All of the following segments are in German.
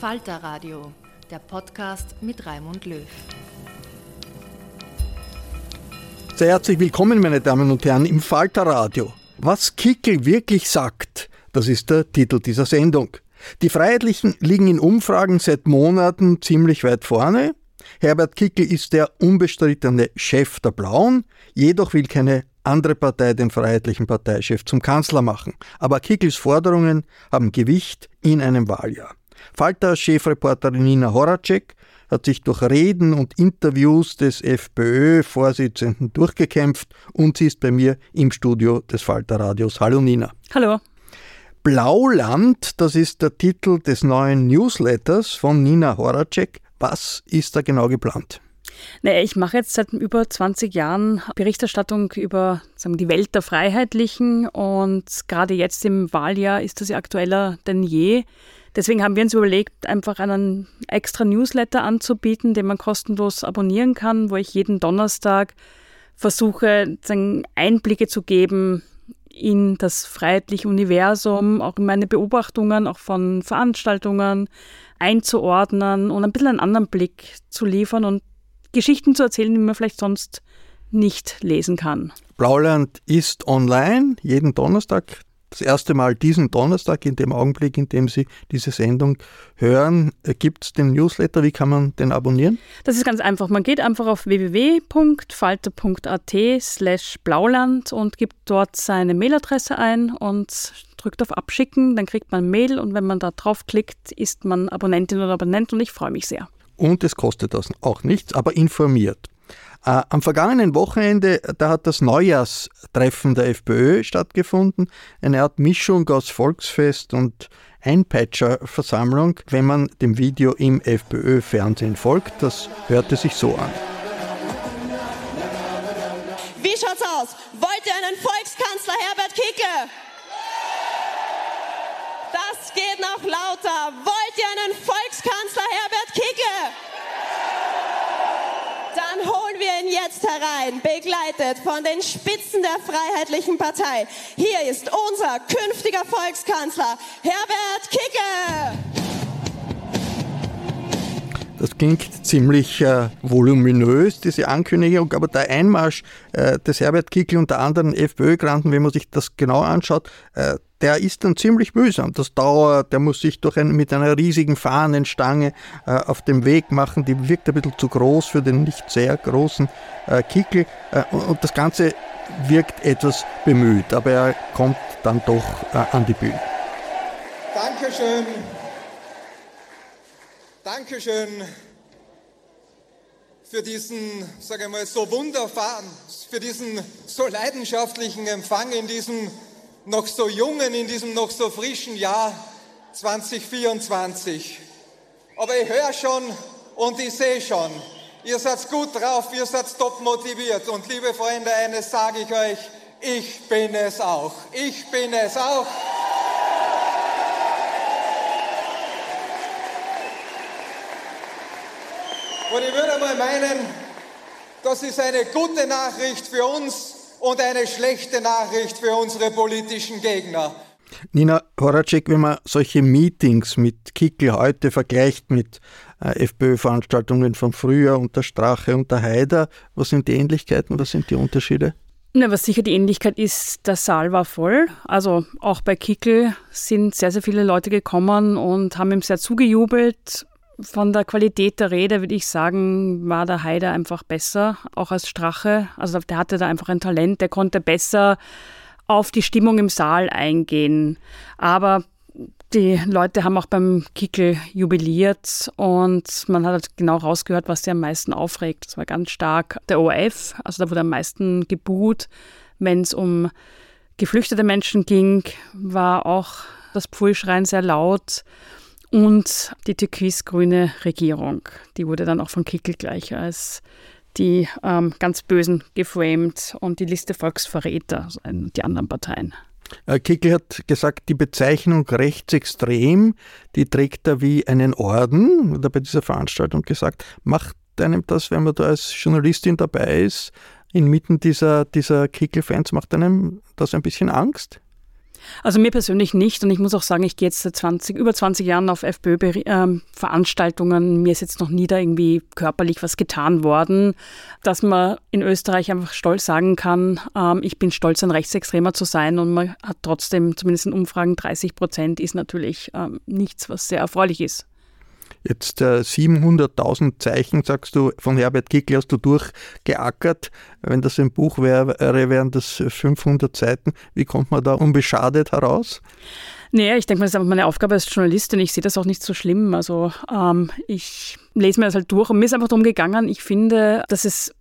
Falter Radio, der Podcast mit Raimund Löw. Sehr herzlich willkommen, meine Damen und Herren, im Falter Radio. Was Kickel wirklich sagt, das ist der Titel dieser Sendung. Die Freiheitlichen liegen in Umfragen seit Monaten ziemlich weit vorne. Herbert Kickel ist der unbestrittene Chef der Blauen, jedoch will keine andere Partei den freiheitlichen Parteichef zum Kanzler machen. Aber Kickels Forderungen haben Gewicht in einem Wahljahr. Falter-Chefreporterin Nina Horacek hat sich durch Reden und Interviews des FPÖ-Vorsitzenden durchgekämpft und sie ist bei mir im Studio des Falter-Radios. Hallo Nina. Hallo. Blauland, das ist der Titel des neuen Newsletters von Nina Horacek. Was ist da genau geplant? Naja, ich mache jetzt seit über 20 Jahren Berichterstattung über sagen, die Welt der Freiheitlichen und gerade jetzt im Wahljahr ist das ja aktueller denn je. Deswegen haben wir uns überlegt, einfach einen extra Newsletter anzubieten, den man kostenlos abonnieren kann, wo ich jeden Donnerstag versuche, Einblicke zu geben in das freiheitliche Universum, auch in meine Beobachtungen, auch von Veranstaltungen einzuordnen und ein bisschen einen anderen Blick zu liefern und Geschichten zu erzählen, die man vielleicht sonst nicht lesen kann. Blauland ist online jeden Donnerstag das erste Mal diesen Donnerstag, in dem Augenblick, in dem Sie diese Sendung hören, äh, gibt es den Newsletter. Wie kann man den abonnieren? Das ist ganz einfach. Man geht einfach auf www.falter.at slash blauland und gibt dort seine Mailadresse ein und drückt auf Abschicken. Dann kriegt man Mail und wenn man da draufklickt, ist man Abonnentin oder Abonnent und ich freue mich sehr. Und es kostet das auch nichts, aber informiert. Äh, am vergangenen Wochenende, da hat das Neujahrstreffen der FPÖ stattgefunden. Eine Art Mischung aus Volksfest und Einpeitscher-Versammlung, wenn man dem Video im FPÖ-Fernsehen folgt. Das hörte sich so an. Wie schaut's aus? Wollt ihr einen Volkskanzler Herbert Kicke? Das geht noch lauter. Wollt ihr einen Volkskanzler Herbert Kicke? Dann holen wir ihn jetzt herein, begleitet von den Spitzen der Freiheitlichen Partei. Hier ist unser künftiger Volkskanzler, Herbert Kicke. Das klingt ziemlich äh, voluminös, diese Ankündigung, aber der Einmarsch äh, des Herbert Kickl und der anderen FPÖ-Granten, wenn man sich das genau anschaut, äh, der ist dann ziemlich mühsam. Das dauert, der muss sich durch ein, mit einer riesigen Fahnenstange äh, auf dem Weg machen, die wirkt ein bisschen zu groß für den nicht sehr großen äh, Kickel. Äh, und, das Ganze wirkt etwas bemüht, aber er kommt dann doch äh, an die Bühne. Dankeschön. Dankeschön für diesen, sage ich mal, so wunderbaren, für diesen so leidenschaftlichen Empfang in diesem noch so jungen, in diesem noch so frischen Jahr 2024. Aber ich höre schon und ich sehe schon, ihr seid gut drauf, ihr seid top motiviert. Und liebe Freunde, eines sage ich euch, ich bin es auch. Ich bin es auch. Und ich würde mal meinen, das ist eine gute Nachricht für uns und eine schlechte Nachricht für unsere politischen Gegner. Nina Horacek, wenn man solche Meetings mit Kickel heute vergleicht mit äh, FPÖ-Veranstaltungen von früher und der Strache und der Haider, was sind die Ähnlichkeiten, was sind die Unterschiede? Na, was sicher die Ähnlichkeit ist, der Saal war voll. Also auch bei Kickel sind sehr, sehr viele Leute gekommen und haben ihm sehr zugejubelt. Von der Qualität der Rede würde ich sagen, war der Haider einfach besser, auch als Strache. Also der hatte da einfach ein Talent, der konnte besser auf die Stimmung im Saal eingehen. Aber die Leute haben auch beim Kickel jubiliert und man hat halt genau rausgehört, was sie am meisten aufregt. Das war ganz stark der ORF, also da wurde am meisten gebuht. Wenn es um geflüchtete Menschen ging, war auch das Pfuhlschreien sehr laut. Und die türkis-grüne Regierung, die wurde dann auch von Kickel gleich als die ähm, ganz Bösen geframed und die Liste Volksverräter, also die anderen Parteien. Äh, Kickel hat gesagt, die Bezeichnung rechtsextrem, die trägt er wie einen Orden, hat er bei dieser Veranstaltung gesagt. Macht einem das, wenn man da als Journalistin dabei ist, inmitten dieser, dieser Kickel-Fans, macht einem das ein bisschen Angst? Also mir persönlich nicht und ich muss auch sagen, ich gehe jetzt seit 20, über 20 Jahren auf FPÖ-Veranstaltungen. Ähm, mir ist jetzt noch nie da irgendwie körperlich was getan worden, dass man in Österreich einfach stolz sagen kann, ähm, ich bin stolz, ein Rechtsextremer zu sein und man hat trotzdem, zumindest in Umfragen, 30 Prozent ist natürlich ähm, nichts, was sehr erfreulich ist. Jetzt äh, 700.000 Zeichen, sagst du, von Herbert Kickl hast du durchgeackert. Wenn das ein Buch wäre, wären das 500 Seiten. Wie kommt man da unbeschadet heraus? Nee, ich denke, das ist einfach meine Aufgabe als Journalistin. Ich sehe das auch nicht so schlimm. Also ähm, ich lese mir das halt durch und mir ist einfach darum gegangen, ich finde, dass es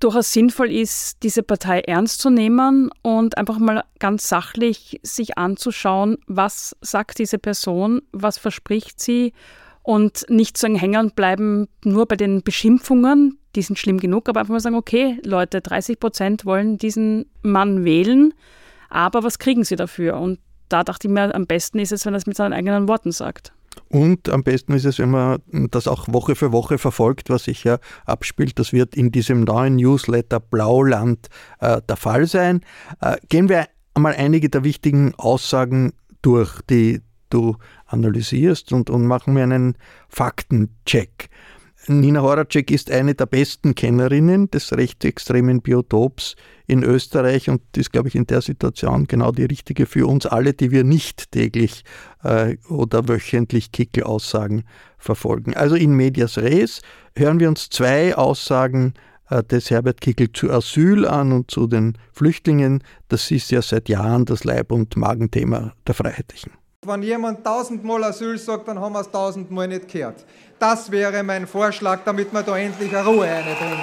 durchaus sinnvoll ist, diese Partei ernst zu nehmen und einfach mal ganz sachlich sich anzuschauen, was sagt diese Person, was verspricht sie und nicht so hängen bleiben nur bei den Beschimpfungen, die sind schlimm genug, aber einfach mal sagen, okay, Leute, 30 Prozent wollen diesen Mann wählen, aber was kriegen sie dafür? Und da dachte ich mir, am besten ist es, wenn er es mit seinen eigenen Worten sagt. Und am besten ist es, wenn man das auch Woche für Woche verfolgt, was sich ja abspielt. Das wird in diesem neuen Newsletter Blauland äh, der Fall sein. Äh, gehen wir einmal einige der wichtigen Aussagen durch, die du analysierst und, und machen wir einen Faktencheck. Nina Horacek ist eine der besten Kennerinnen des rechtsextremen Biotops in Österreich und ist, glaube ich, in der Situation genau die richtige für uns alle, die wir nicht täglich äh, oder wöchentlich Kickel-Aussagen verfolgen. Also in medias res hören wir uns zwei Aussagen äh, des Herbert Kickel zu Asyl an und zu den Flüchtlingen. Das ist ja seit Jahren das Leib- und Magenthema der Freiheitlichen. Wenn jemand tausendmal Asyl sagt, dann haben wir es tausendmal nicht gehört. Das wäre mein Vorschlag, damit wir da endlich eine Ruhe reinbringen.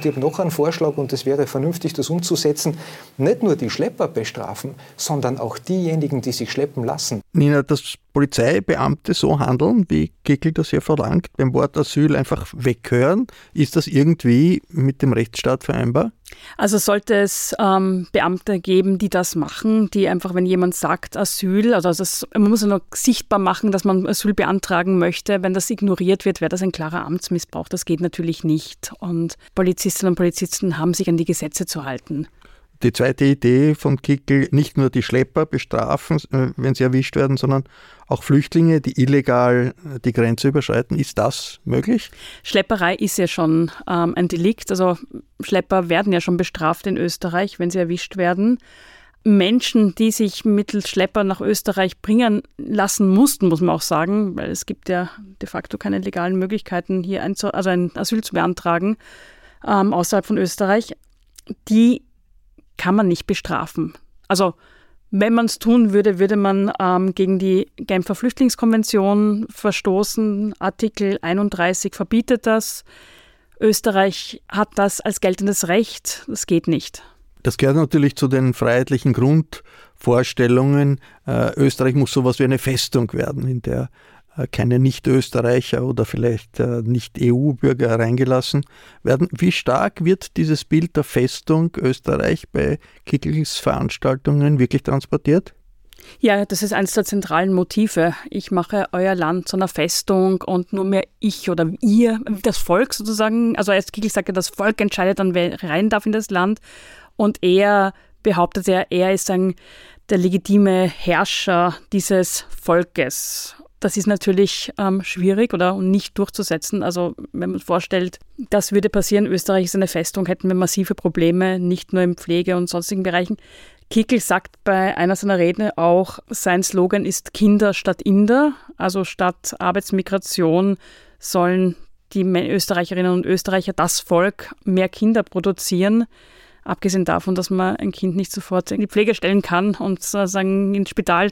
Ich habe noch einen Vorschlag und es wäre vernünftig, das umzusetzen. Nicht nur die Schlepper bestrafen, sondern auch diejenigen, die sich schleppen lassen. Nina, dass Polizeibeamte so handeln, wie Kickel das hier verlangt, beim Wort Asyl einfach weghören, ist das irgendwie mit dem Rechtsstaat vereinbar? Also sollte es ähm, Beamte geben, die das machen, die einfach, wenn jemand sagt Asyl, also das, man muss ja noch sichtbar machen, dass man Asyl beantragen möchte, wenn das ignoriert wird, wäre das ein klarer Amtsmissbrauch. Das geht natürlich nicht. Und Polizistinnen und Polizisten haben sich an die Gesetze zu halten. Die zweite Idee von Kickel, nicht nur die Schlepper bestrafen, äh, wenn sie erwischt werden, sondern auch Flüchtlinge, die illegal die Grenze überschreiten. Ist das möglich? Schlepperei ist ja schon ähm, ein Delikt. Also Schlepper werden ja schon bestraft in Österreich, wenn sie erwischt werden. Menschen, die sich mittels Schlepper nach Österreich bringen lassen mussten, muss man auch sagen, weil es gibt ja de facto keine legalen Möglichkeiten, hier ein, also ein Asyl zu beantragen ähm, außerhalb von Österreich, die kann man nicht bestrafen. Also wenn man es tun würde, würde man ähm, gegen die Genfer Flüchtlingskonvention verstoßen. Artikel 31 verbietet das. Österreich hat das als geltendes Recht. Das geht nicht. Das gehört natürlich zu den freiheitlichen Grundvorstellungen. Äh, Österreich muss sowas wie eine Festung werden, in der keine Nicht-Österreicher oder vielleicht äh, Nicht-EU-Bürger reingelassen werden. Wie stark wird dieses Bild der Festung Österreich bei Kickels Veranstaltungen wirklich transportiert? Ja, das ist eines der zentralen Motive. Ich mache euer Land zu einer Festung und nur mehr ich oder ihr, das Volk sozusagen, also als Kickel sagt ja, das Volk entscheidet dann, wer rein darf in das Land. Und er behauptet ja, er ist ein, der legitime Herrscher dieses Volkes. Das ist natürlich ähm, schwierig oder nicht durchzusetzen. Also wenn man vorstellt, das würde passieren, Österreich ist eine Festung, hätten wir massive Probleme, nicht nur im Pflege- und sonstigen Bereichen. Kickel sagt bei einer seiner Reden auch, sein Slogan ist Kinder statt Inder, also statt Arbeitsmigration sollen die Österreicherinnen und Österreicher, das Volk, mehr Kinder produzieren. Abgesehen davon, dass man ein Kind nicht sofort in die Pflege stellen kann und sagen ins Spital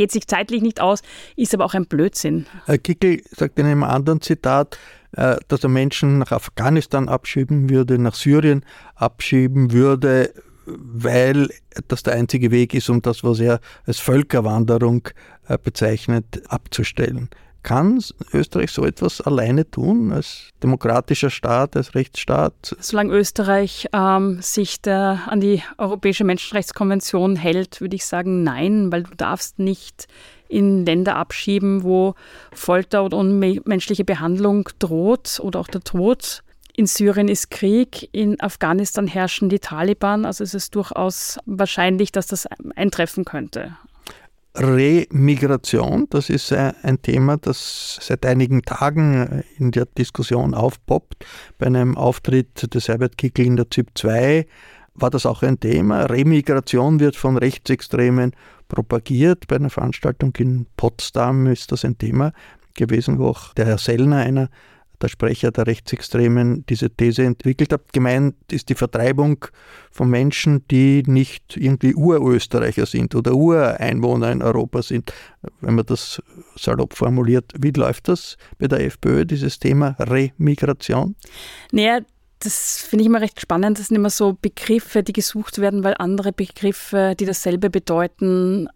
geht sich zeitlich nicht aus, ist aber auch ein Blödsinn. Herr Kickel sagt in einem anderen Zitat, äh, dass er Menschen nach Afghanistan abschieben würde, nach Syrien abschieben würde, weil das der einzige Weg ist, um das, was er als Völkerwanderung äh, bezeichnet, abzustellen. Kann Österreich so etwas alleine tun, als demokratischer Staat, als Rechtsstaat? Solange Österreich ähm, sich der, an die Europäische Menschenrechtskonvention hält, würde ich sagen nein, weil du darfst nicht in Länder abschieben, wo Folter oder unmenschliche Behandlung droht oder auch der Tod. In Syrien ist Krieg, in Afghanistan herrschen die Taliban, also es ist durchaus wahrscheinlich, dass das eintreffen könnte. Remigration, das ist äh, ein Thema, das seit einigen Tagen äh, in der Diskussion aufpoppt. Bei einem Auftritt des Herbert Kickl in der ZIP 2 war das auch ein Thema. Remigration wird von Rechtsextremen propagiert. Bei einer Veranstaltung in Potsdam ist das ein Thema gewesen, wo auch der Herr Sellner, einer der Sprecher der Rechtsextremen diese These entwickelt hat. Gemeint ist die Vertreibung von Menschen, die nicht irgendwie Urösterreicher sind oder Ureinwohner in Europa sind, wenn man das salopp formuliert. Wie läuft das bei der FPÖ, dieses Thema Remigration? Naja, das finde ich immer recht spannend. Das sind immer so Begriffe, die gesucht werden, weil andere Begriffe, die dasselbe bedeuten,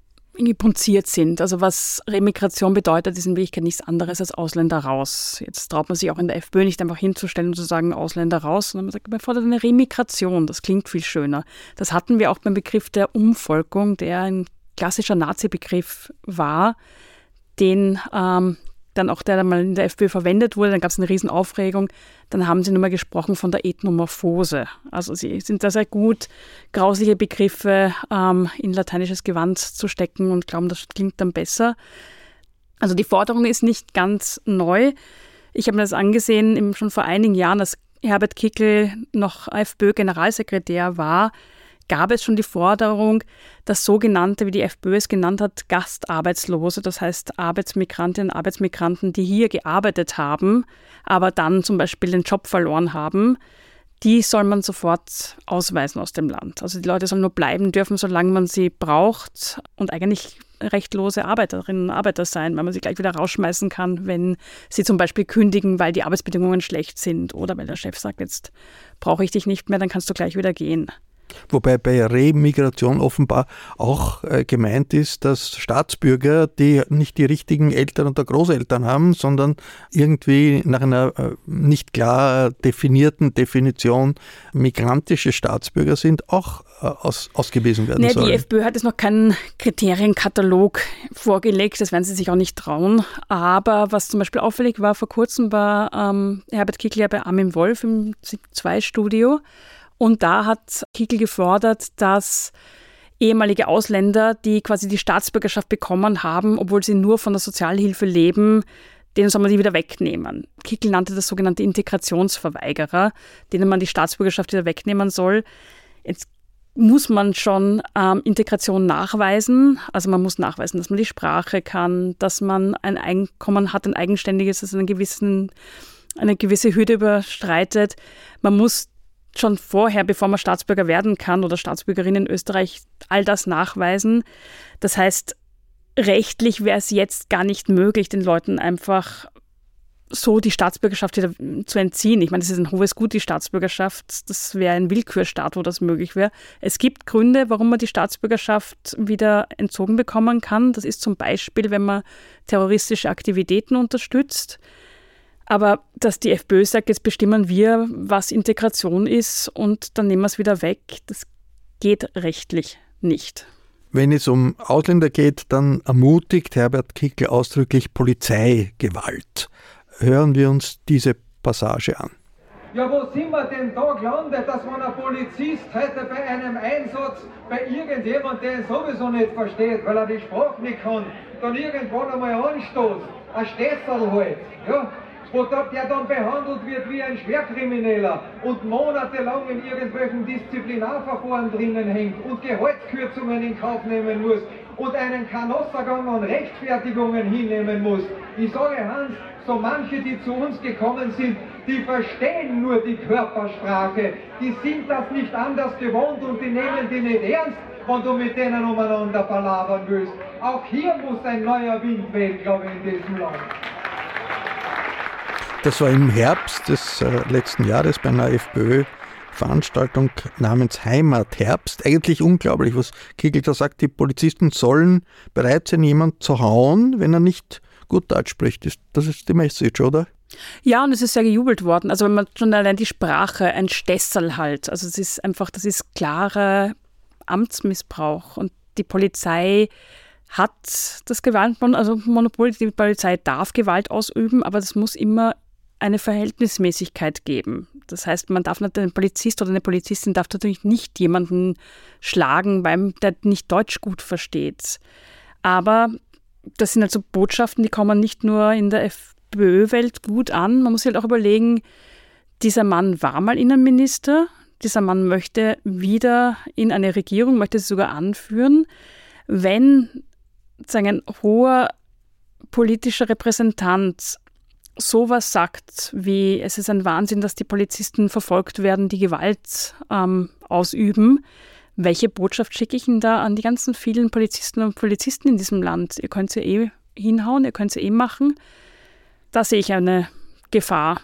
punziert sind. Also was Remigration bedeutet, ist in Wirklichkeit nichts anderes als Ausländer raus. Jetzt traut man sich auch in der FPÖ nicht einfach hinzustellen und zu sagen Ausländer raus, sondern man sagt, man fordert eine Remigration. Das klingt viel schöner. Das hatten wir auch beim Begriff der Umvolkung, der ein klassischer Nazi-Begriff war, den ähm, dann auch der, der mal in der FPÖ verwendet wurde, dann gab es eine Riesenaufregung. Dann haben sie nochmal gesprochen von der Ethnomorphose. Also sie sind da sehr gut, grausliche Begriffe ähm, in lateinisches Gewand zu stecken und glauben, das klingt dann besser. Also die Forderung ist nicht ganz neu. Ich habe mir das angesehen, schon vor einigen Jahren, als Herbert Kickel noch FPÖ-Generalsekretär war, gab es schon die Forderung, dass sogenannte, wie die FPÖ es genannt hat, Gastarbeitslose, das heißt Arbeitsmigrantinnen und Arbeitsmigranten, die hier gearbeitet haben, aber dann zum Beispiel den Job verloren haben, die soll man sofort ausweisen aus dem Land. Also die Leute sollen nur bleiben dürfen, solange man sie braucht und eigentlich rechtlose Arbeiterinnen und Arbeiter sein, weil man sie gleich wieder rausschmeißen kann, wenn sie zum Beispiel kündigen, weil die Arbeitsbedingungen schlecht sind oder weil der Chef sagt, jetzt brauche ich dich nicht mehr, dann kannst du gleich wieder gehen. Wobei bei Remigration offenbar auch äh, gemeint ist, dass Staatsbürger, die nicht die richtigen Eltern oder Großeltern haben, sondern irgendwie nach einer äh, nicht klar definierten Definition migrantische Staatsbürger sind, auch äh, aus, ausgewiesen werden naja, sollen. Die FPÖ hat jetzt noch keinen Kriterienkatalog vorgelegt, das werden sie sich auch nicht trauen. Aber was zum Beispiel auffällig war, vor kurzem war ähm, Herbert Kickler bei Armin Wolf im 2-Studio und da hat Kickel gefordert, dass ehemalige Ausländer, die quasi die Staatsbürgerschaft bekommen haben, obwohl sie nur von der Sozialhilfe leben, denen soll man die wieder wegnehmen. Kickel nannte das sogenannte Integrationsverweigerer, denen man die Staatsbürgerschaft wieder wegnehmen soll. Jetzt muss man schon ähm, Integration nachweisen. Also man muss nachweisen, dass man die Sprache kann, dass man ein Einkommen hat, ein eigenständiges, das gewissen, eine gewisse Hürde überstreitet. Man muss schon vorher, bevor man Staatsbürger werden kann oder Staatsbürgerin in Österreich, all das nachweisen. Das heißt, rechtlich wäre es jetzt gar nicht möglich, den Leuten einfach so die Staatsbürgerschaft wieder zu entziehen. Ich meine, das ist ein hohes Gut, die Staatsbürgerschaft. Das wäre ein Willkürstaat, wo das möglich wäre. Es gibt Gründe, warum man die Staatsbürgerschaft wieder entzogen bekommen kann. Das ist zum Beispiel, wenn man terroristische Aktivitäten unterstützt. Aber dass die FPÖ sagt, jetzt bestimmen wir, was Integration ist und dann nehmen wir es wieder weg, das geht rechtlich nicht. Wenn es um Ausländer geht, dann ermutigt Herbert Kickel ausdrücklich Polizeigewalt. Hören wir uns diese Passage an. Ja, wo sind wir denn da gelandet, dass man ein Polizist heute bei einem Einsatz bei irgendjemand, der ihn sowieso nicht versteht, weil er die Sprache nicht kann, dann irgendwann einmal anstoßt, ein Städterl halt, ja, wo der dann behandelt wird wie ein Schwerkrimineller und monatelang in irgendwelchen Disziplinarverfahren drinnen hängt und Gehaltskürzungen in Kauf nehmen muss und einen Kanossergang an Rechtfertigungen hinnehmen muss. Ich sage Hans, so manche, die zu uns gekommen sind, die verstehen nur die Körpersprache. Die sind das nicht anders gewohnt und die nehmen die nicht ernst, wenn du mit denen umeinander palavern willst. Auch hier muss ein neuer Wind wehen, glaube ich, in diesem Land. Das war im Herbst des äh, letzten Jahres bei einer FPÖ Veranstaltung namens Heimatherbst. Eigentlich unglaublich, was Kegel da sagt. Die Polizisten sollen bereit sein, jemanden zu hauen, wenn er nicht gut Deutsch spricht. Das ist die Message, oder? Ja, und es ist sehr gejubelt worden. Also wenn man schon allein die Sprache, ein Stessel halt. Also es ist einfach, das ist klarer Amtsmissbrauch. Und die Polizei hat das Gewaltmonopol, also Monopol, die Polizei darf Gewalt ausüben, aber das muss immer eine Verhältnismäßigkeit geben. Das heißt, man darf nicht, ein Polizist oder eine Polizistin darf natürlich nicht jemanden schlagen, weil der nicht Deutsch gut versteht. Aber das sind also Botschaften, die kommen nicht nur in der FPÖ-Welt gut an. Man muss sich halt auch überlegen, dieser Mann war mal Innenminister, dieser Mann möchte wieder in eine Regierung, möchte sie sogar anführen. Wenn sagen, ein hoher politischer Repräsentant sowas sagt, wie es ist ein Wahnsinn, dass die Polizisten verfolgt werden, die Gewalt ähm, ausüben, welche Botschaft schicke ich denn da an die ganzen vielen Polizisten und Polizisten in diesem Land? Ihr könnt sie eh hinhauen, ihr könnt sie eh machen. Da sehe ich eine Gefahr.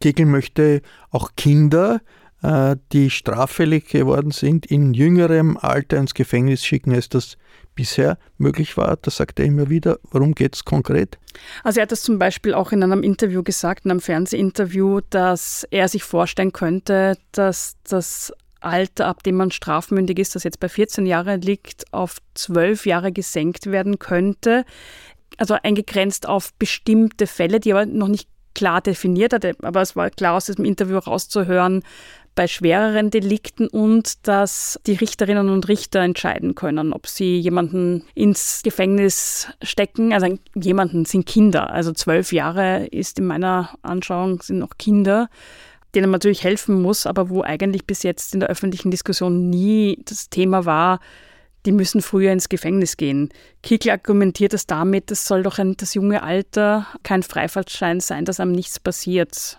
Kegel möchte auch Kinder, äh, die straffällig geworden sind, in jüngerem Alter ins Gefängnis schicken, als das bisher möglich war. Das sagt er immer wieder. Worum geht es konkret? Also er hat das zum Beispiel auch in einem Interview gesagt, in einem Fernsehinterview, dass er sich vorstellen könnte, dass das Alter, ab dem man strafmündig ist, das jetzt bei 14 Jahren liegt, auf 12 Jahre gesenkt werden könnte. Also eingegrenzt auf bestimmte Fälle, die aber noch nicht klar definiert hat. Aber es war klar aus diesem Interview rauszuhören, bei schwereren Delikten und dass die Richterinnen und Richter entscheiden können, ob sie jemanden ins Gefängnis stecken. Also jemanden sind Kinder. Also zwölf Jahre ist in meiner Anschauung sind noch Kinder denen man natürlich helfen muss, aber wo eigentlich bis jetzt in der öffentlichen Diskussion nie das Thema war, die müssen früher ins Gefängnis gehen. Kickel argumentiert das damit, es soll doch ein, das junge Alter kein Freifahrtschein sein, dass einem nichts passiert.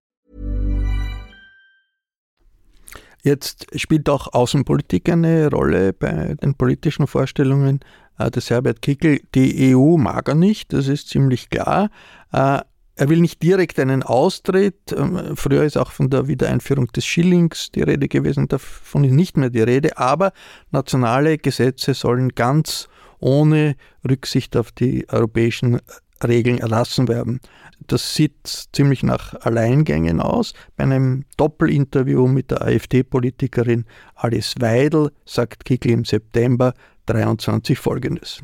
Jetzt spielt auch Außenpolitik eine Rolle bei den politischen Vorstellungen äh, des Herbert Kickel. Die EU mag er nicht, das ist ziemlich klar. Äh, Er will nicht direkt einen Austritt. Ähm, früher ist auch von der Wiedereinführung des Schillings die Rede gewesen, davon ist nicht mehr die Rede. Aber nationale Gesetze sollen ganz ohne Rücksicht auf die europäischen Regeln erlassen werden. Das sieht ziemlich nach Alleingängen aus. Bei einem Doppelinterview mit der AfD-Politikerin Alice Weidel sagt Kickl im September 23 Folgendes.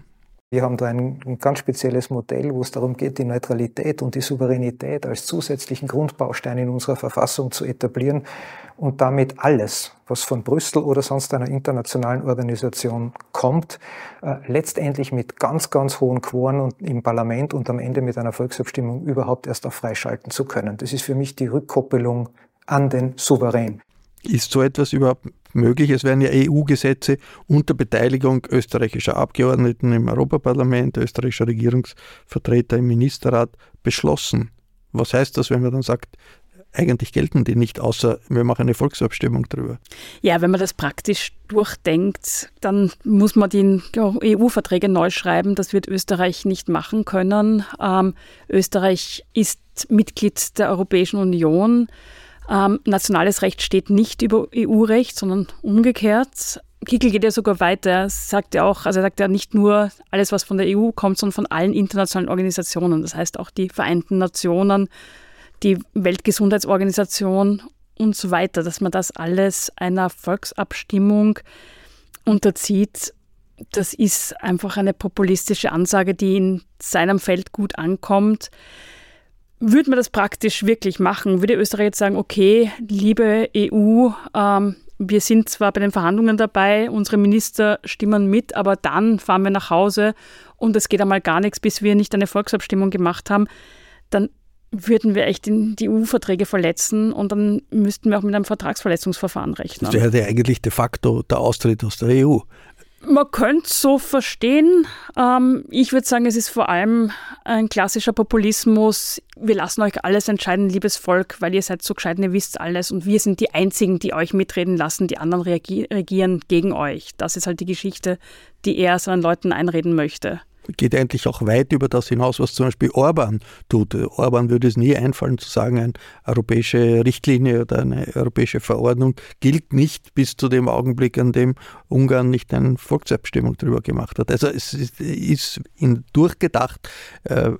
Wir haben da ein, ganz spezielles Modell, wo es darum geht, die Neutralität und die Souveränität als zusätzlichen Grundbaustein in unserer Verfassung zu etablieren und damit alles, was von Brüssel oder sonst einer internationalen Organisation kommt, äh, letztendlich mit ganz, ganz hohen Quoren und im Parlament und am Ende mit einer Volksabstimmung überhaupt erst auch freischalten zu können. Das ist für mich die Rückkoppelung an den Souverän. Ist so etwas überhaupt möglich? Es werden ja EU-Gesetze unter Beteiligung österreichischer Abgeordneten im Europaparlament, österreichischer Regierungsvertreter im Ministerrat beschlossen. Was heißt das, wenn man dann sagt, eigentlich gelten die nicht, außer wir machen eine Volksabstimmung darüber. Ja, wenn man das praktisch durchdenkt, dann muss man die EU-Verträge neu schreiben. Das wird Österreich nicht machen können. Ähm, Österreich ist Mitglied der Europäischen Union. Ähm, nationales Recht steht nicht über EU-Recht, sondern umgekehrt. Kickel geht ja sogar weiter. Er sagt ja auch, also er sagt ja nicht nur alles, was von der EU kommt, sondern von allen internationalen Organisationen. Das heißt auch die Vereinten Nationen, die Weltgesundheitsorganisation und so weiter, dass man das alles einer Volksabstimmung unterzieht. Das ist einfach eine populistische Ansage, die in seinem Feld gut ankommt. Würde man das praktisch wirklich machen? Würde Österreich jetzt sagen, okay, liebe EU, ähm, wir sind zwar bei den Verhandlungen dabei, unsere Minister stimmen mit, aber dann fahren wir nach Hause und es geht einmal gar nichts, bis wir nicht eine Volksabstimmung gemacht haben, dann würden wir echt die EU-Verträge verletzen und dann müssten wir auch mit einem Vertragsverletzungsverfahren rechnen. Das wäre eigentlich de facto der Austritt aus der EU. Man könnte es so verstehen. Ähm, ich würde sagen, es ist vor allem ein klassischer Populismus. Wir lassen euch alles entscheiden, liebes Volk, weil ihr seid so gescheit, ihr wisst alles und wir sind die Einzigen, die euch mitreden lassen. Die anderen reagieren gegen euch. Das ist halt die Geschichte, die er seinen Leuten einreden möchte geht eigentlich auch weit über das hinaus, was zum Beispiel Orban tut. Orban würde es nie einfallen zu sagen, eine europäische Richtlinie oder eine europäische Verordnung gilt nicht bis zu dem Augenblick, an dem Ungarn nicht eine Volksabstimmung darüber gemacht hat. Also es ist durchgedacht. Äh,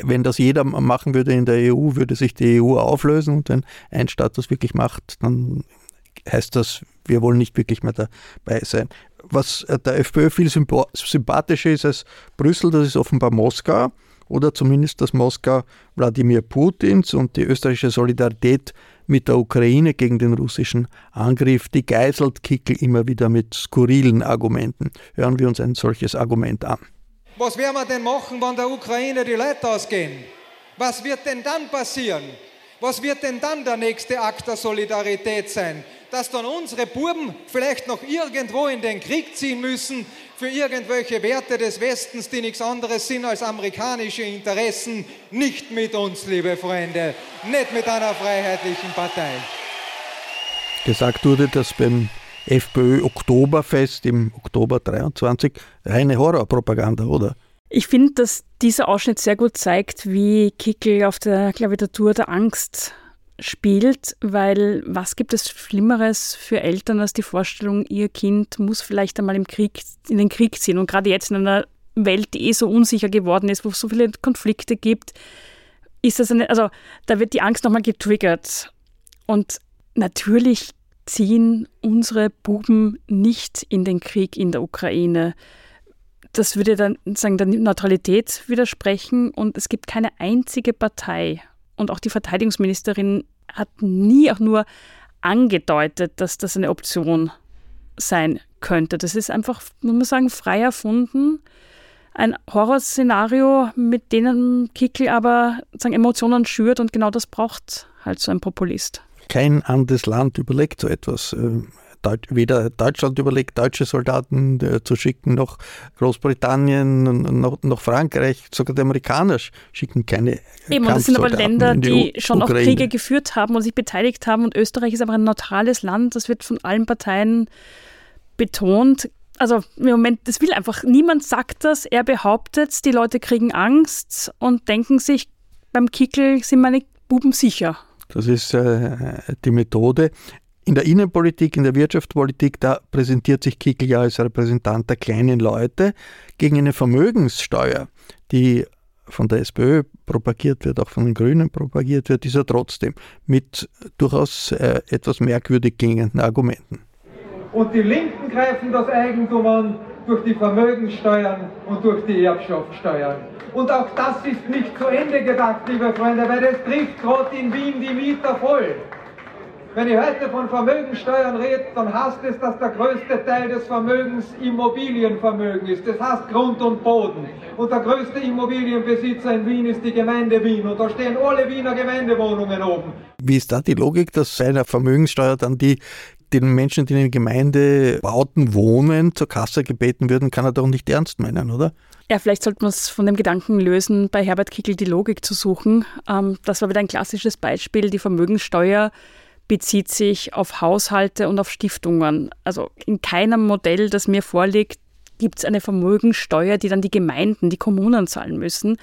wenn das jeder machen würde in der EU, würde sich die EU auflösen und wenn ein Staat das wirklich macht, dann heißt das, wir wollen nicht wirklich mehr dabei sein was der FPÖ viel sympathischer ist als Brüssel, das ist offenbar Moskau oder zumindest das Moskau Wladimir Putins und die österreichische Solidarität mit der Ukraine gegen den russischen Angriff, die geißelt Kickel immer wieder mit skurrilen Argumenten. Hören wir uns ein solches Argument an. Was werden wir denn machen, wenn der Ukraine die Leute ausgehen? Was wird denn dann passieren? Was wird denn dann der nächste Akt der Solidarität sein? dass dann unsere Buben vielleicht noch irgendwo in den Krieg ziehen müssen für irgendwelche Werte des Westens, die nichts anderes sind als amerikanische Interessen. Nicht mit uns, liebe Freunde, nicht mit einer freiheitlichen Partei. Gesagt wurde, dass beim FPÖ Oktoberfest im Oktober 23 reine Horrorpropaganda, oder? Ich finde, dass dieser Ausschnitt sehr gut zeigt, wie Kickel auf der Klaviatur der Angst spielt, weil was gibt es Schlimmeres für Eltern als die Vorstellung, ihr Kind muss vielleicht einmal im Krieg, in den Krieg ziehen und gerade jetzt in einer Welt, die eh so unsicher geworden ist, wo es so viele Konflikte gibt, ist das eine, also da wird die Angst nochmal getriggert. Und natürlich ziehen unsere Buben nicht in den Krieg in der Ukraine. Das würde dann sagen, der Neutralität widersprechen und es gibt keine einzige Partei und auch die Verteidigungsministerin hat nie auch nur angedeutet, dass das eine Option sein könnte. Das ist einfach, muss man sagen, frei erfunden. Ein Horrorszenario, mit denen Kickel aber sagen, Emotionen schürt und genau das braucht halt so ein Populist. Kein anderes Land überlegt so etwas. Äh, weder Deutschland überlegt, deutsche Soldaten äh, zu schicken, noch Großbritannien, noch, noch Frankreich, sogar die Amerikaner schicken keine. Eben, das sind aber Länder, die, die schon auch Kriege geführt haben und sich beteiligt haben. Und Österreich ist aber ein neutrales Land. Das wird von allen Parteien betont. Also im Moment, das will einfach, niemand sagt das. Er behauptet, die Leute kriegen Angst und denken sich, beim Kickel sind meine Buben sicher. Das ist äh, die Methode. In der Innenpolitik, in der Wirtschaftspolitik, da präsentiert sich Kickel ja als Repräsentant der kleinen Leute gegen eine Vermögenssteuer, die von der SPÖ propagiert wird, auch von den Grünen propagiert wird, ist er trotzdem mit durchaus äh, etwas merkwürdig klingenden Argumenten. Und die Linken greifen das Eigentum an durch die Vermögenssteuern und durch die Erbschaftssteuern. Und auch das ist nicht zu Ende gedacht, liebe Freunde, weil es trifft gerade in Wien die Mieter voll. Wenn ich heute von Vermögensteuern rede, dann heißt es, dass der größte Teil des Vermögens Immobilienvermögen ist. Das heißt Grund und Boden. Und der größte Immobilienbesitzer in Wien ist die Gemeinde Wien. Und da stehen alle Wiener Gemeindewohnungen oben. Wie ist da die Logik, dass bei einer Vermögenssteuer dann die den Menschen, die in den Gemeindebauten wohnen, zur Kasse gebeten würden, kann er doch nicht ernst meinen, oder? Ja, vielleicht sollte man es von dem Gedanken lösen, bei Herbert Kickel die Logik zu suchen. Ähm, das war wieder ein klassisches Beispiel. Die Vermögenssteuer bezieht sich auf Haushalte und auf Stiftungen. Also in keinem Modell, das mir vorliegt, gibt es eine Vermögensteuer, die dann die Gemeinden, die Kommunen zahlen müssen.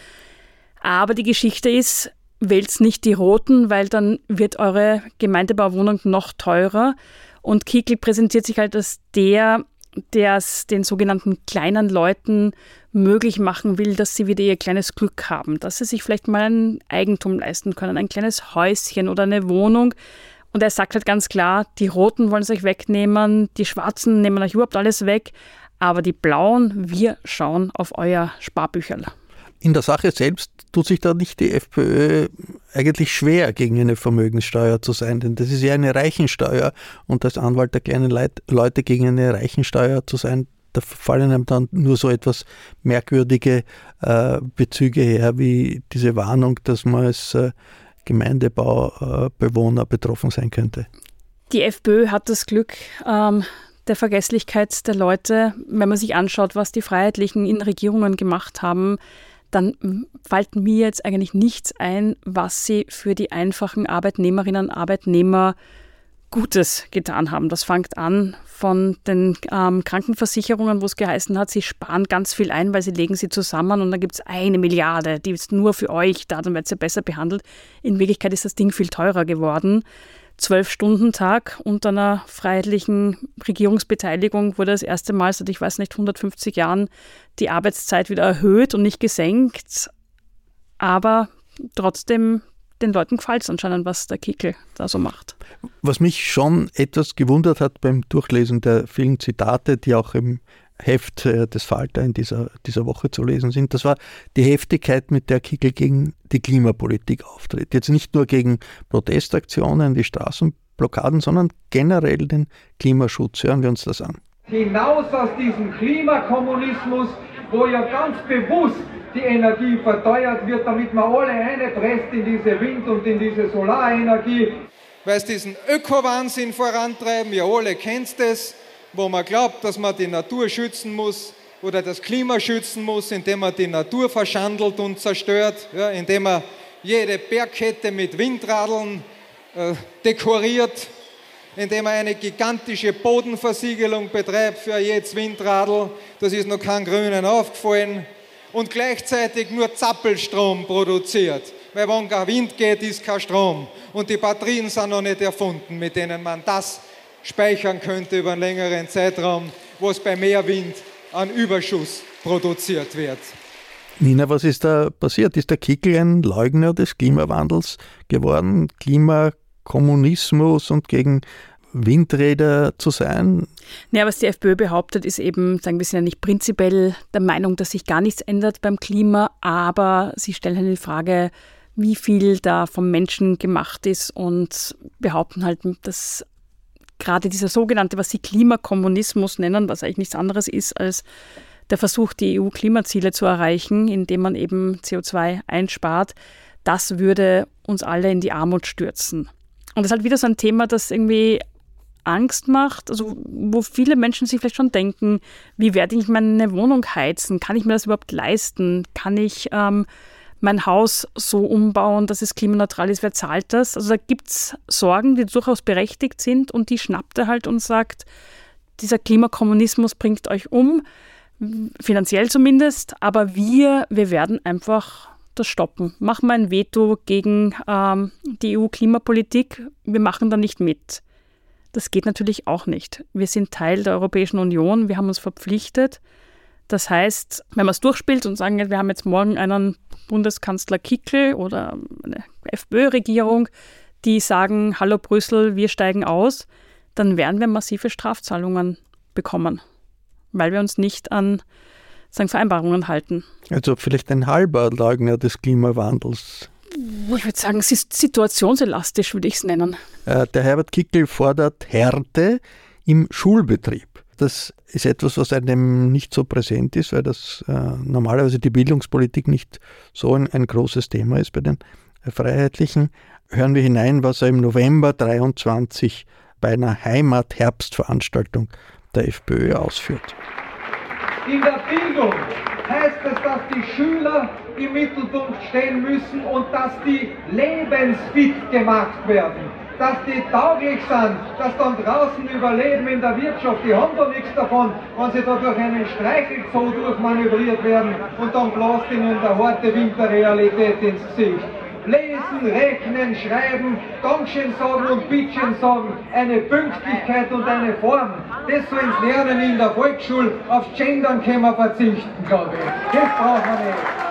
Aber die Geschichte ist, wählt nicht die Roten, weil dann wird eure Gemeindebauwohnung noch teurer. Und Kickel präsentiert sich halt als der, der es den sogenannten kleinen Leuten möglich machen will, dass sie wieder ihr kleines Glück haben, dass sie sich vielleicht mal ein Eigentum leisten können, ein kleines Häuschen oder eine Wohnung, und er sagt halt ganz klar, die Roten wollen es euch wegnehmen, die Schwarzen nehmen euch überhaupt alles weg, aber die Blauen, wir schauen auf euer Sparbücherl. In der Sache selbst tut sich da nicht die FPÖ eigentlich schwer, gegen eine Vermögenssteuer zu sein, denn das ist ja eine Reichensteuer und als Anwalt der kleinen Leute gegen eine Reichensteuer zu sein, da fallen einem dann nur so etwas merkwürdige äh, Bezüge her, wie diese Warnung, dass man es äh, Gemeindebaubewohner betroffen sein könnte. Die FPÖ hat das Glück ähm, der Vergesslichkeit der Leute. Wenn man sich anschaut, was die Freiheitlichen in Regierungen gemacht haben, dann fällt mir jetzt eigentlich nichts ein, was sie für die einfachen Arbeitnehmerinnen und Arbeitnehmer Gutes getan haben. Das fängt an von den ähm, Krankenversicherungen, wo es geheißen hat, sie sparen ganz viel ein, weil sie legen sie zusammen und dann gibt es eine Milliarde, die ist nur für euch da, dann wird sie besser behandelt. In Wirklichkeit ist das Ding viel teurer geworden. Zwölf-Stunden-Tag unter einer freiheitlichen Regierungsbeteiligung wurde das erste Mal seit, ich weiß nicht, 150 Jahren die Arbeitszeit wieder erhöht und nicht gesenkt. Aber trotzdem den Leuten gefällt es anscheinend, was der Kickel da so macht. Was mich schon etwas gewundert hat beim Durchlesen der vielen Zitate, die auch im Heft äh, des Falter in dieser, dieser Woche zu lesen sind, das war die Heftigkeit, mit der Kickel gegen die Klimapolitik auftritt. Jetzt nicht nur gegen Protestaktionen, die Straßenblockaden, sondern generell den Klimaschutz. Hören wir uns das an. Hinaus aus diesem Klimakommunismus, wo ja ganz bewusst die Energie verteuert wird, damit man alle einpresst in diese Wind- und in diese Solarenergie. Weil es diesen Öko-Wahnsinn vorantreiben, ihr alle kennt es, wo man glaubt, dass man die Natur schützen muss oder das Klima schützen muss, indem man die Natur verschandelt und zerstört, ja, indem man jede Bergkette mit Windradeln äh, dekoriert, indem man eine gigantische Bodenversiegelung betreibt für jedes Windradl. Das ist noch keinem Grünen aufgefallen und gleichzeitig nur Zappelstrom produziert. Weil wenn kein Wind geht, ist kein Strom. Und die Batterien sind noch nicht erfunden, mit denen man das speichern könnte über einen längeren Zeitraum, wo es bei mehr Wind an Überschuss produziert wird. Nina, was ist da passiert? Ist der Kickel ein Leugner des Klimawandels geworden? Klimakommunismus und gegen Windräder zu sein? Ja, was die FPÖ behauptet, ist eben, sagen wir, sind ja nicht prinzipiell der Meinung, dass sich gar nichts ändert beim Klima, aber sie stellen halt die Frage, wie viel da vom Menschen gemacht ist und behaupten halt, dass gerade dieser sogenannte, was sie Klimakommunismus nennen, was eigentlich nichts anderes ist als der Versuch, die EU-Klimaziele zu erreichen, indem man eben CO2 einspart, das würde uns alle in die Armut stürzen. Und das ist halt wieder so ein Thema, das irgendwie Angst macht, also wo viele Menschen sich vielleicht schon denken, wie werde ich meine Wohnung heizen? Kann ich mir das überhaupt leisten? Kann ich ähm, mein Haus so umbauen, dass es klimaneutral ist? Wer zahlt das? Also da gibt es Sorgen, die durchaus berechtigt sind und die schnappt er halt und sagt, dieser Klimakommunismus bringt euch um, finanziell zumindest, aber wir, wir werden einfach das stoppen. Machen wir ein Veto gegen ähm, die EU-Klimapolitik, wir machen da nicht mit. Das geht natürlich auch nicht. Wir sind Teil der Europäischen Union, wir haben uns verpflichtet. Das heißt, wenn man es durchspielt und sagen, wir haben jetzt morgen einen Bundeskanzler Kickel oder eine FPÖ-Regierung, die sagen, hallo Brüssel, wir steigen aus, dann werden wir massive Strafzahlungen bekommen, weil wir uns nicht an sagen, Vereinbarungen halten. Also vielleicht ein halber Leugner des Klimawandels ich würde sagen, es ist situationselastisch, würde ich es nennen. Äh, der Herbert Kickel fordert Härte im Schulbetrieb. Das ist etwas, was einem nicht so präsent ist, weil das äh, normalerweise die Bildungspolitik nicht so ein, ein großes Thema ist bei den äh, Freiheitlichen. Hören wir hinein, was er im November 23 bei einer Heimat-Herbstveranstaltung der FPÖ ausführt. In der Bildung heißt es, dass die Schüler im Mittelpunkt stehen müssen und dass die lebensfit gemacht werden. Dass die tauglich sind, dass dann draußen überleben in der Wirtschaft, die haben da nichts davon, wenn sie da durch einen Streichelzoo durchmanövriert werden und dann blast ihnen der harte Winterrealität ins Gesicht. Lesen, Rechnen, Schreiben, Dankeschön sagen und Bittchen sagen, eine Pünktlichkeit und eine Form. Das sollen sie lernen in der Volksschule. Auf Gendern können wir verzichten, glaube ich. Das brauchen wir nicht.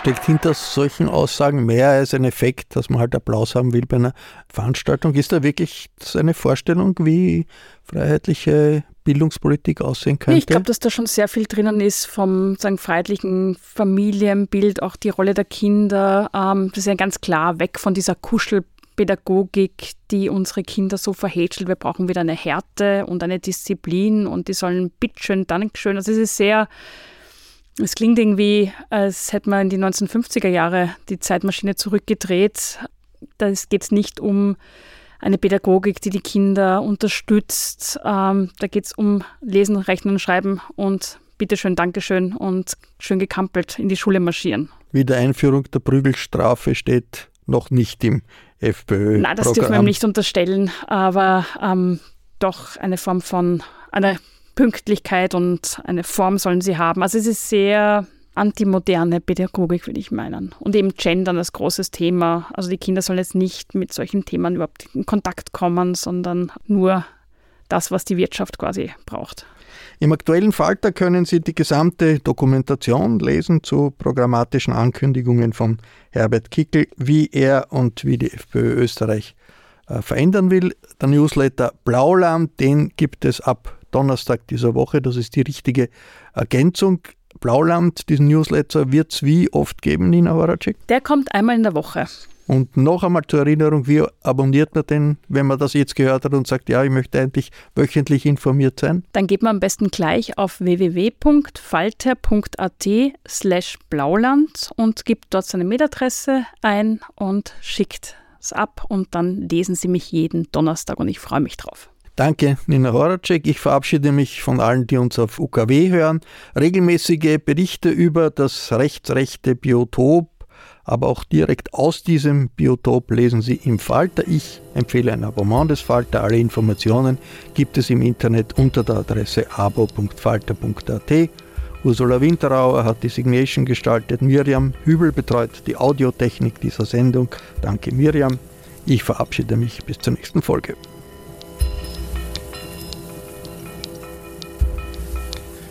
Steckt hinter solchen Aussagen mehr als ein Effekt, dass man halt Applaus haben will bei einer Veranstaltung? Ist da wirklich eine Vorstellung, wie freiheitliche Bildungspolitik aussehen könnte? Ich glaube, dass da schon sehr viel drinnen ist vom sagen, freiheitlichen Familienbild, auch die Rolle der Kinder. Ähm, das ist ja ganz klar weg von dieser Kuschelpädagogik, die unsere Kinder so verhätschelt. Wir brauchen wieder eine Härte und eine Disziplin und die sollen bitteschön, Dankeschön. Also es ist sehr, es klingt irgendwie, als hätte man in die 1950er Jahre die Zeitmaschine zurückgedreht. Da geht es nicht um eine Pädagogik, die die Kinder unterstützt. Ähm, da geht es um Lesen, Rechnen, Schreiben und bitteschön, Dankeschön und schön gekampelt in die Schule marschieren. Wiedereinführung der Prügelstrafe steht noch nicht im FPÖ. Nein, das dürfen wir nicht unterstellen, aber ähm, doch eine Form von einer Pünktlichkeit und eine Form sollen sie haben. Also es ist sehr antimoderne Pädagogik, würde ich meinen. Und eben Gendern als großes Thema. Also die Kinder sollen jetzt nicht mit solchen Themen überhaupt in Kontakt kommen, sondern nur das, was die Wirtschaft quasi braucht. Im aktuellen Falter können Sie die gesamte Dokumentation lesen zu programmatischen Ankündigungen von Herbert Kickel, wie er und wie die FPÖ Österreich äh, verändern will. Der Newsletter Blauland, den gibt es ab Donnerstag dieser Woche. Das ist die richtige Ergänzung. Blauland, diesen Newsletter, wird es wie oft geben, Nina Horacek? Der kommt einmal in der Woche. Und noch einmal zur Erinnerung, wie abonniert man denn, wenn man das jetzt gehört hat und sagt, ja, ich möchte eigentlich wöchentlich informiert sein? Dann geht man am besten gleich auf www.falter.at slash blauland und gibt dort seine Mailadresse ein und schickt es ab und dann lesen Sie mich jeden Donnerstag und ich freue mich drauf. Danke, Nina Horacek. Ich verabschiede mich von allen, die uns auf UKW hören. Regelmäßige Berichte über das rechtsrechte Biotop, aber auch direkt aus diesem Biotop lesen Sie im Falter. Ich empfehle ein Abonnement des Falter. Alle Informationen gibt es im Internet unter der Adresse abo.falter.at. Ursula Winterauer hat die Signation gestaltet. Miriam Hübel betreut die Audiotechnik dieser Sendung. Danke, Miriam. Ich verabschiede mich bis zur nächsten Folge.